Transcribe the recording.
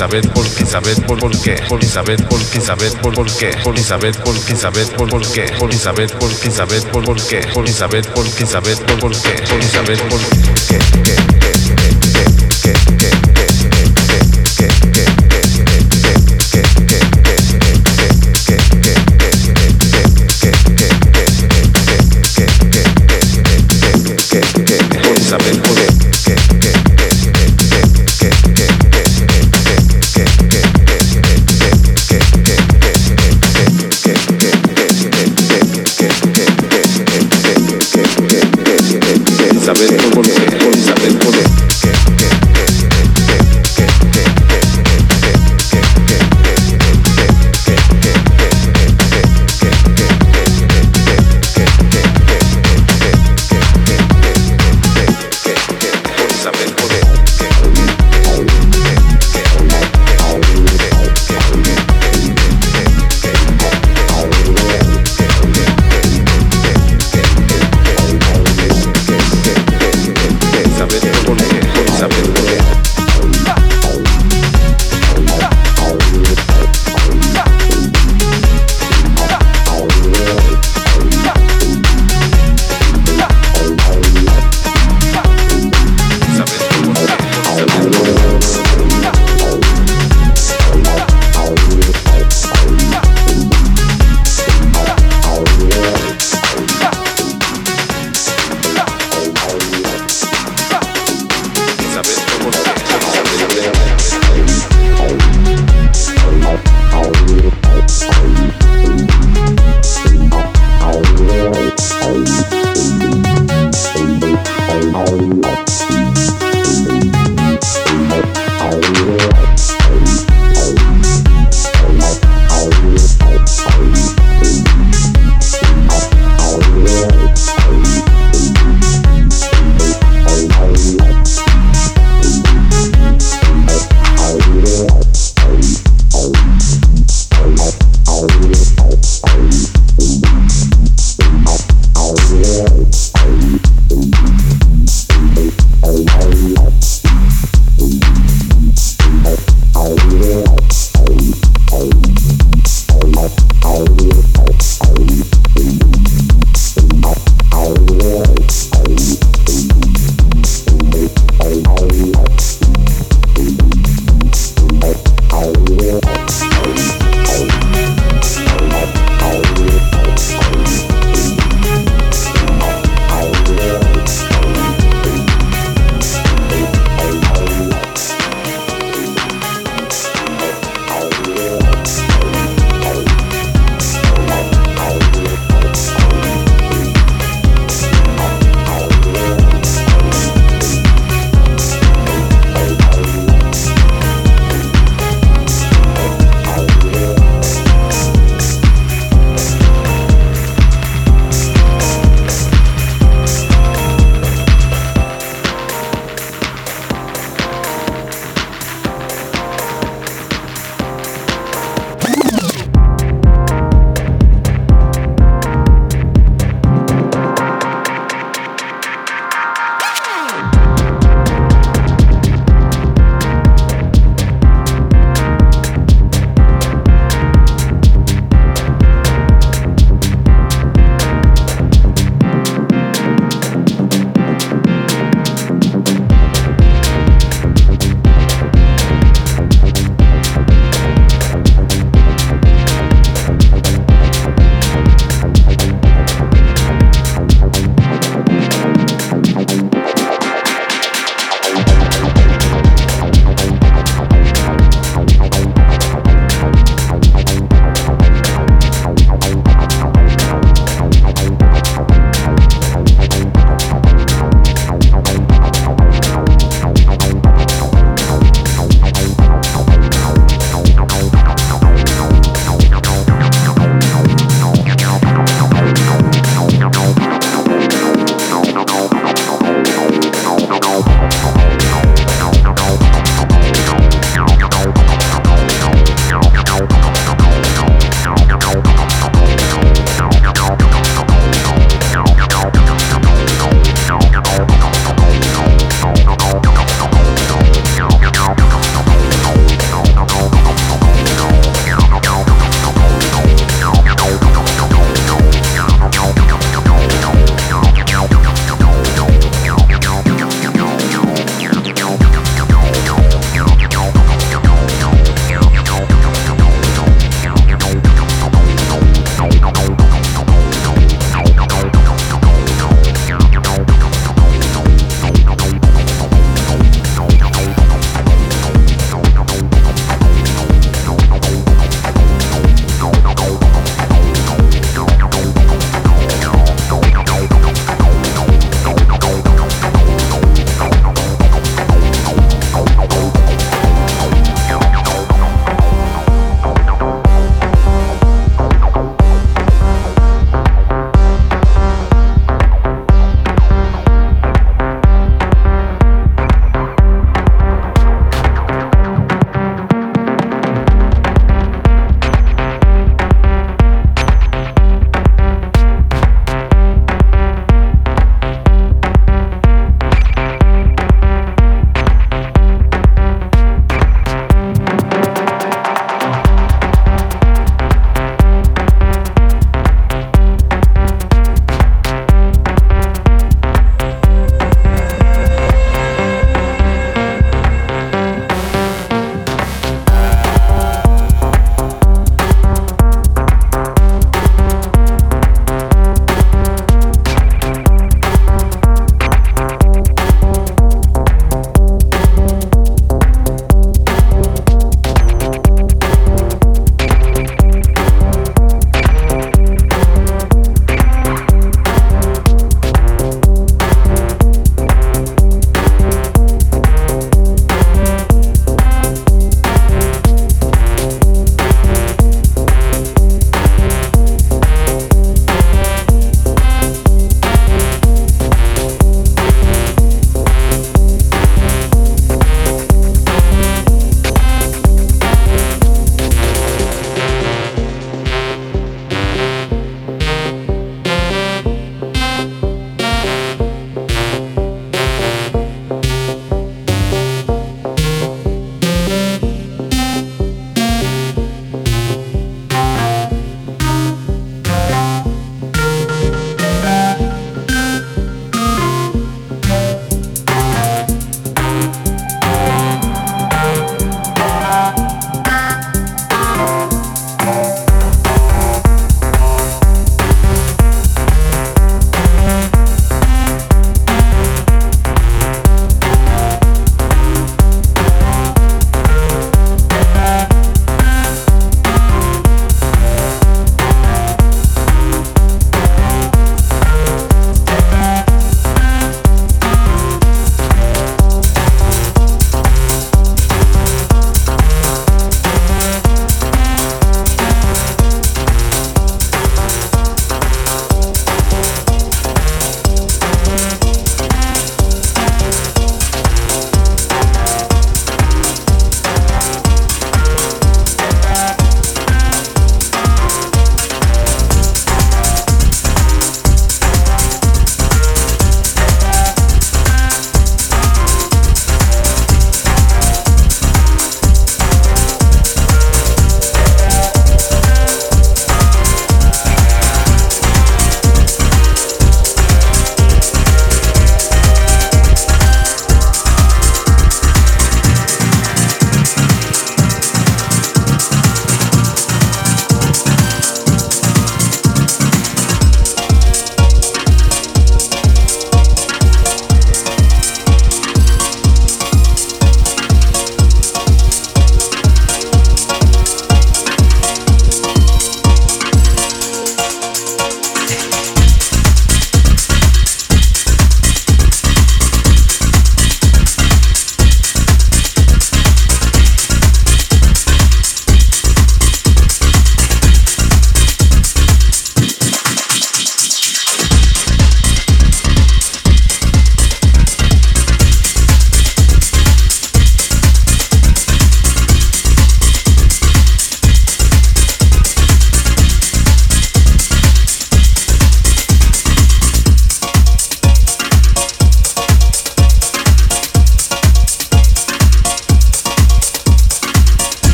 saber por qué, saber por por qué, y saber por qué, saber por por qué, y saber por qué, saber por por qué, y saber por qué, saber por por qué, y saber por qué, saber por por qué, y saber por saber